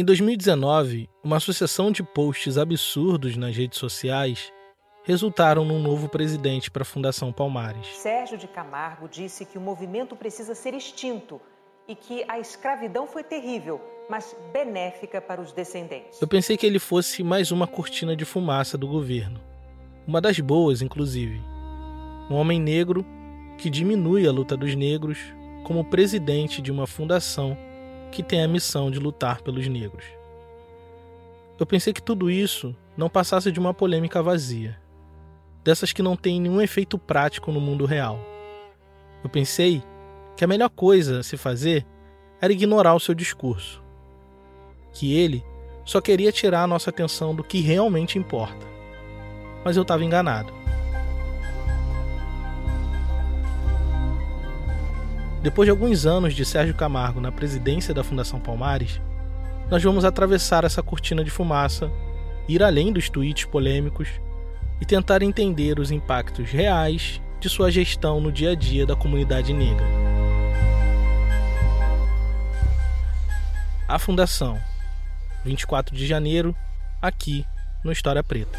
Em 2019, uma sucessão de posts absurdos nas redes sociais resultaram num novo presidente para a Fundação Palmares. Sérgio de Camargo disse que o movimento precisa ser extinto e que a escravidão foi terrível, mas benéfica para os descendentes. Eu pensei que ele fosse mais uma cortina de fumaça do governo. Uma das boas, inclusive. Um homem negro que diminui a luta dos negros como presidente de uma fundação que tem a missão de lutar pelos negros. Eu pensei que tudo isso não passasse de uma polêmica vazia, dessas que não tem nenhum efeito prático no mundo real. Eu pensei que a melhor coisa a se fazer era ignorar o seu discurso, que ele só queria tirar a nossa atenção do que realmente importa. Mas eu estava enganado. Depois de alguns anos de Sérgio Camargo na presidência da Fundação Palmares, nós vamos atravessar essa cortina de fumaça, ir além dos tweets polêmicos e tentar entender os impactos reais de sua gestão no dia a dia da comunidade negra. A Fundação, 24 de janeiro, aqui no História Preta.